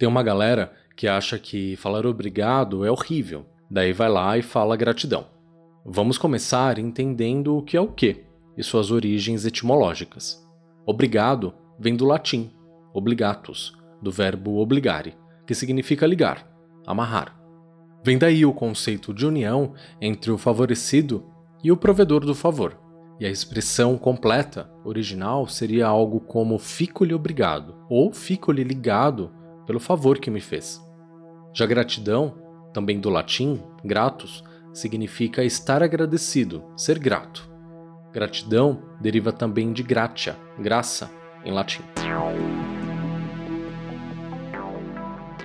Tem uma galera que acha que falar obrigado é horrível, daí vai lá e fala gratidão. Vamos começar entendendo o que é o que e suas origens etimológicas. Obrigado vem do latim obligatus, do verbo obligare, que significa ligar, amarrar. Vem daí o conceito de união entre o favorecido e o provedor do favor. E a expressão completa, original, seria algo como fico-lhe obrigado ou fico-lhe ligado pelo favor que me fez. Já gratidão, também do latim, gratus, significa estar agradecido, ser grato. Gratidão deriva também de gratia, graça, em latim.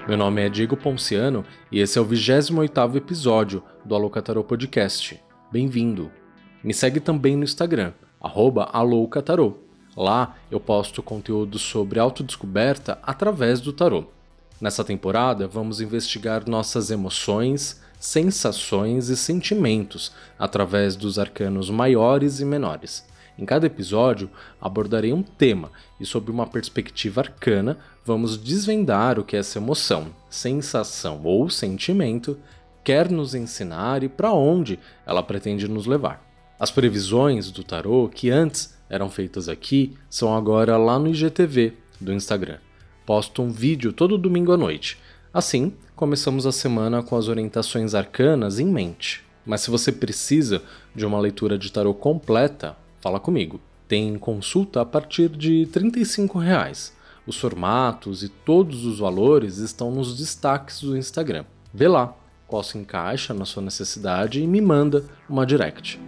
Meu nome é Diego Ponciano e esse é o 28º episódio do Alocatarô Podcast. Bem-vindo! Me segue também no Instagram, @aloucatarô. Lá eu posto conteúdo sobre autodescoberta através do tarô. Nessa temporada, vamos investigar nossas emoções, sensações e sentimentos através dos arcanos maiores e menores. Em cada episódio, abordarei um tema e, sob uma perspectiva arcana, vamos desvendar o que essa emoção, sensação ou sentimento quer nos ensinar e para onde ela pretende nos levar. As previsões do tarô que antes eram feitas aqui são agora lá no IGTV do Instagram. Posto um vídeo todo domingo à noite. Assim, começamos a semana com as orientações arcanas em mente. Mas se você precisa de uma leitura de tarô completa, fala comigo. Tem consulta a partir de 35 reais. Os formatos e todos os valores estão nos destaques do Instagram. Vê lá qual se encaixa na sua necessidade e me manda uma direct.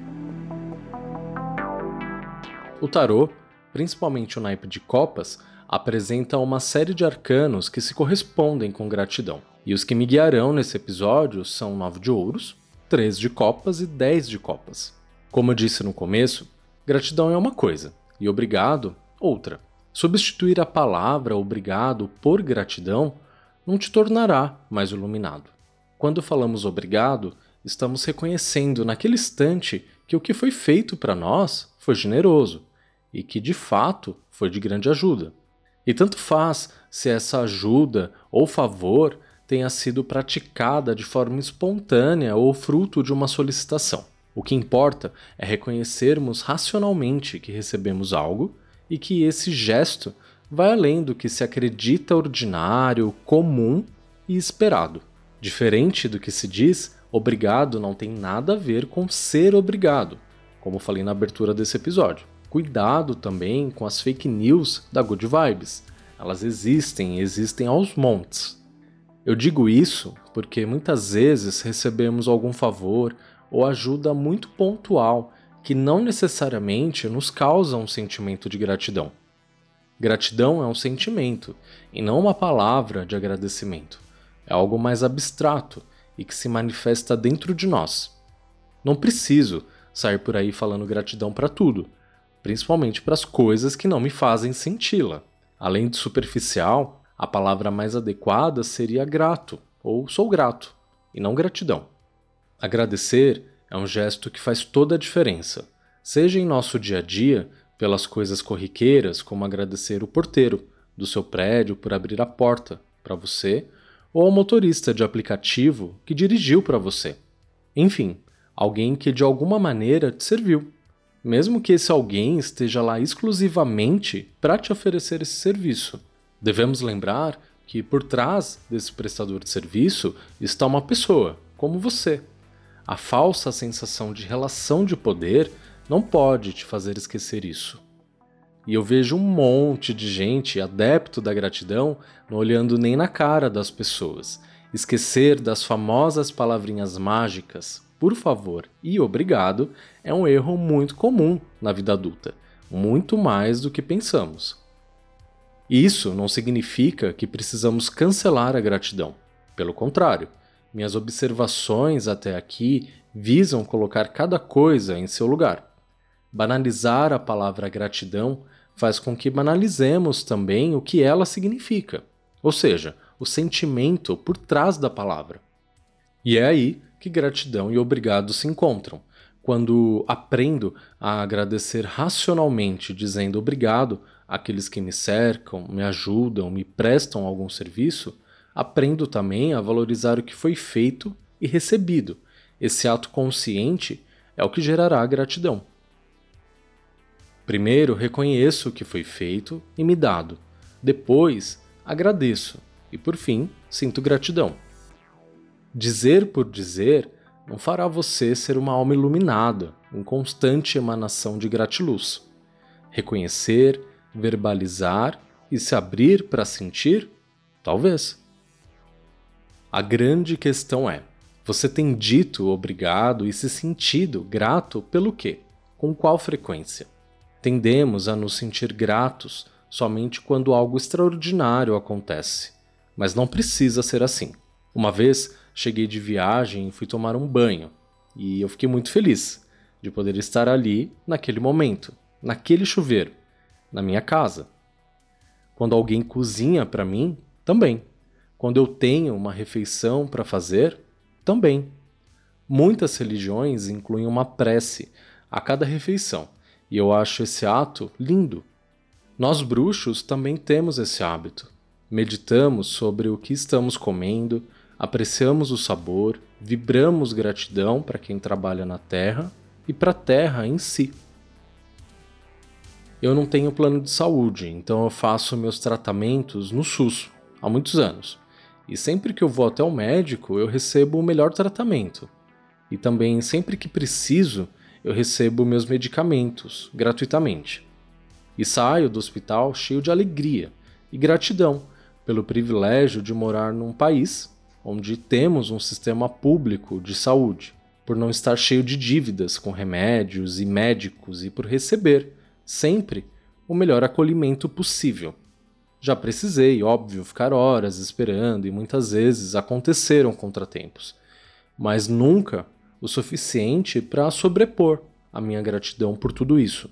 O tarô, principalmente o naipe de copas, apresenta uma série de arcanos que se correspondem com gratidão. E os que me guiarão nesse episódio são 9 de ouros, 3 de copas e 10 de copas. Como eu disse no começo, Gratidão é uma coisa e obrigado outra. Substituir a palavra obrigado por gratidão não te tornará mais iluminado. Quando falamos obrigado, estamos reconhecendo naquele instante que o que foi feito para nós foi generoso e que de fato foi de grande ajuda. E tanto faz se essa ajuda ou favor tenha sido praticada de forma espontânea ou fruto de uma solicitação. O que importa é reconhecermos racionalmente que recebemos algo e que esse gesto vai além do que se acredita ordinário, comum e esperado. Diferente do que se diz, obrigado não tem nada a ver com ser obrigado, como falei na abertura desse episódio. Cuidado também com as fake news da Good Vibes. Elas existem, existem aos montes. Eu digo isso porque muitas vezes recebemos algum favor ou ajuda muito pontual que não necessariamente nos causa um sentimento de gratidão. Gratidão é um sentimento e não uma palavra de agradecimento. É algo mais abstrato e que se manifesta dentro de nós. Não preciso sair por aí falando gratidão para tudo, principalmente para as coisas que não me fazem senti-la. Além de superficial, a palavra mais adequada seria grato ou sou grato, e não gratidão. Agradecer é um gesto que faz toda a diferença, seja em nosso dia a dia, pelas coisas corriqueiras, como agradecer o porteiro do seu prédio por abrir a porta para você, ou ao motorista de aplicativo que dirigiu para você. Enfim, alguém que de alguma maneira te serviu, mesmo que esse alguém esteja lá exclusivamente para te oferecer esse serviço. Devemos lembrar que por trás desse prestador de serviço está uma pessoa, como você a falsa sensação de relação de poder não pode te fazer esquecer isso. E eu vejo um monte de gente adepto da gratidão não olhando nem na cara das pessoas. Esquecer das famosas palavrinhas mágicas, por favor e obrigado, é um erro muito comum na vida adulta, muito mais do que pensamos. Isso não significa que precisamos cancelar a gratidão. Pelo contrário, minhas observações até aqui visam colocar cada coisa em seu lugar. Banalizar a palavra gratidão faz com que banalizemos também o que ela significa, ou seja, o sentimento por trás da palavra. E é aí que gratidão e obrigado se encontram. Quando aprendo a agradecer racionalmente, dizendo obrigado àqueles que me cercam, me ajudam, me prestam algum serviço, aprendo também a valorizar o que foi feito e recebido. Esse ato consciente é o que gerará gratidão. Primeiro, reconheço o que foi feito e me dado. Depois, agradeço. E por fim, sinto gratidão. Dizer por dizer não fará você ser uma alma iluminada, em constante emanação de gratiluz. Reconhecer, verbalizar e se abrir para sentir? Talvez. A grande questão é: você tem dito obrigado e se sentido grato pelo quê? Com qual frequência? Tendemos a nos sentir gratos somente quando algo extraordinário acontece, mas não precisa ser assim. Uma vez cheguei de viagem e fui tomar um banho, e eu fiquei muito feliz de poder estar ali naquele momento, naquele chuveiro, na minha casa. Quando alguém cozinha para mim, também. Quando eu tenho uma refeição para fazer, também. Muitas religiões incluem uma prece a cada refeição, e eu acho esse ato lindo. Nós bruxos também temos esse hábito. Meditamos sobre o que estamos comendo, apreciamos o sabor, vibramos gratidão para quem trabalha na terra e para a terra em si. Eu não tenho plano de saúde, então eu faço meus tratamentos no SUS há muitos anos. E sempre que eu vou até o médico, eu recebo o melhor tratamento. E também, sempre que preciso, eu recebo meus medicamentos gratuitamente. E saio do hospital cheio de alegria e gratidão pelo privilégio de morar num país onde temos um sistema público de saúde, por não estar cheio de dívidas com remédios e médicos e por receber, sempre, o melhor acolhimento possível. Já precisei, óbvio, ficar horas esperando e muitas vezes aconteceram contratempos, mas nunca o suficiente para sobrepor a minha gratidão por tudo isso.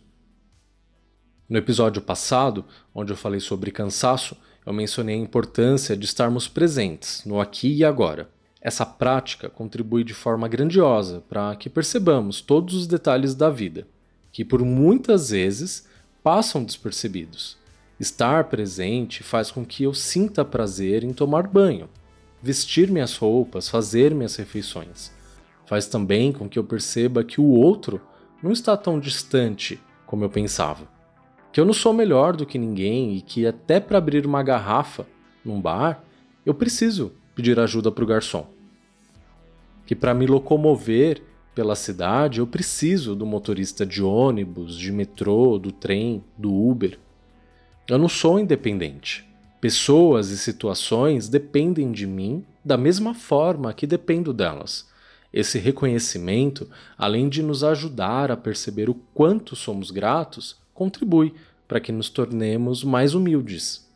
No episódio passado, onde eu falei sobre cansaço, eu mencionei a importância de estarmos presentes no aqui e agora. Essa prática contribui de forma grandiosa para que percebamos todos os detalhes da vida, que por muitas vezes passam despercebidos. Estar presente faz com que eu sinta prazer em tomar banho, vestir minhas roupas, fazer minhas refeições. Faz também com que eu perceba que o outro não está tão distante como eu pensava que eu não sou melhor do que ninguém e que até para abrir uma garrafa num bar, eu preciso pedir ajuda para o garçom. Que para me locomover pela cidade, eu preciso do motorista de ônibus, de metrô, do trem, do Uber. Eu não sou independente. Pessoas e situações dependem de mim da mesma forma que dependo delas. Esse reconhecimento, além de nos ajudar a perceber o quanto somos gratos, contribui para que nos tornemos mais humildes.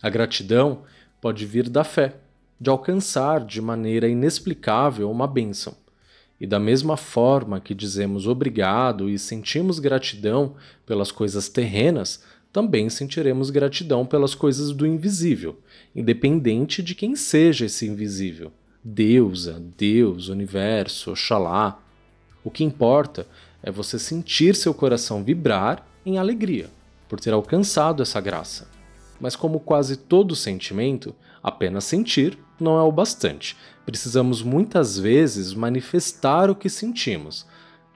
A gratidão pode vir da fé, de alcançar de maneira inexplicável uma bênção. E da mesma forma que dizemos obrigado e sentimos gratidão pelas coisas terrenas, também sentiremos gratidão pelas coisas do invisível, independente de quem seja esse invisível. Deusa, Deus, universo, Oxalá. O que importa é você sentir seu coração vibrar em alegria por ter alcançado essa graça. Mas, como quase todo sentimento, apenas sentir não é o bastante. Precisamos muitas vezes manifestar o que sentimos.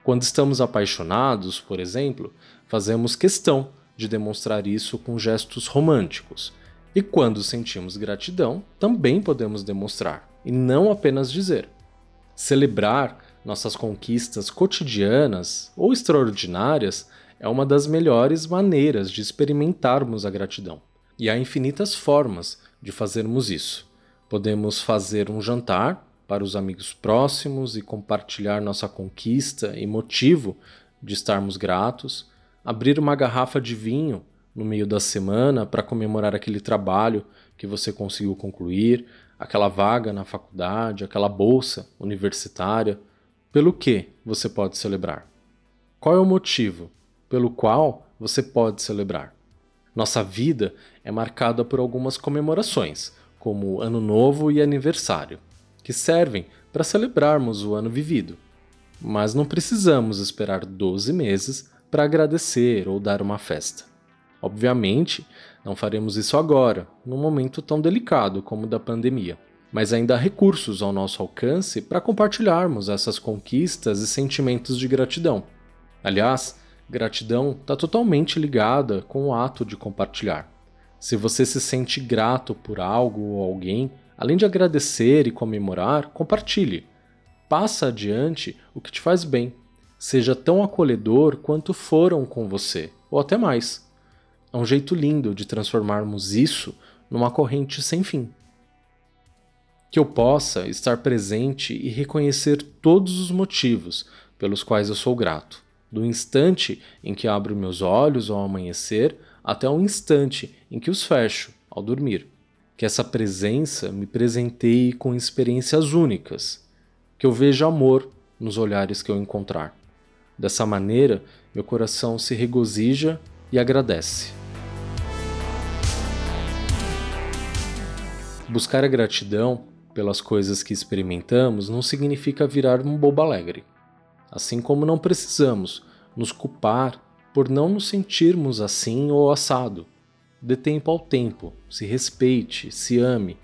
Quando estamos apaixonados, por exemplo, fazemos questão de demonstrar isso com gestos românticos. E quando sentimos gratidão, também podemos demonstrar, e não apenas dizer. Celebrar nossas conquistas cotidianas ou extraordinárias é uma das melhores maneiras de experimentarmos a gratidão. E há infinitas formas de fazermos isso. Podemos fazer um jantar para os amigos próximos e compartilhar nossa conquista e motivo de estarmos gratos, abrir uma garrafa de vinho no meio da semana para comemorar aquele trabalho que você conseguiu concluir, aquela vaga na faculdade, aquela bolsa universitária. Pelo que você pode celebrar? Qual é o motivo pelo qual você pode celebrar? Nossa vida é marcada por algumas comemorações, como Ano Novo e aniversário, que servem para celebrarmos o ano vivido. Mas não precisamos esperar 12 meses para agradecer ou dar uma festa. Obviamente, Não faremos isso agora, num momento tão delicado como o da pandemia. Mas ainda há recursos ao nosso alcance para compartilharmos essas conquistas e sentimentos de gratidão. Aliás, gratidão está totalmente ligada com o ato de compartilhar. Se você se sente grato por algo ou alguém, além de agradecer e comemorar, compartilhe. Passa adiante o que te faz bem. Seja tão acolhedor quanto foram com você, ou até mais. É um jeito lindo de transformarmos isso numa corrente sem fim. Que eu possa estar presente e reconhecer todos os motivos pelos quais eu sou grato, do instante em que abro meus olhos ao amanhecer até o instante em que os fecho ao dormir. Que essa presença me presenteie com experiências únicas, que eu veja amor nos olhares que eu encontrar. Dessa maneira, meu coração se regozija e agradece. Buscar a gratidão pelas coisas que experimentamos não significa virar um bobo alegre. Assim como não precisamos nos culpar por não nos sentirmos assim ou assado. Dê tempo ao tempo, se respeite, se ame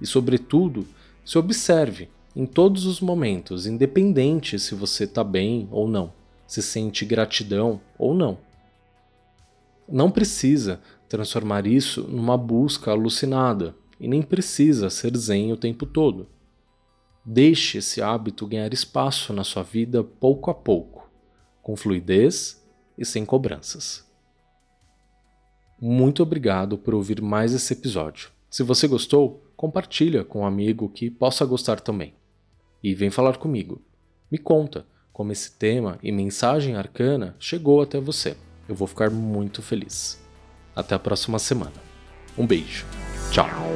e, sobretudo, se observe em todos os momentos, independente se você está bem ou não, se sente gratidão ou não. Não precisa transformar isso numa busca alucinada e nem precisa ser zen o tempo todo. Deixe esse hábito ganhar espaço na sua vida pouco a pouco, com fluidez e sem cobranças. Muito obrigado por ouvir mais esse episódio. Se você gostou, compartilha com um amigo que possa gostar também. E vem falar comigo. Me conta como esse tema e mensagem arcana chegou até você. Eu vou ficar muito feliz. Até a próxima semana. Um beijo. Tchau.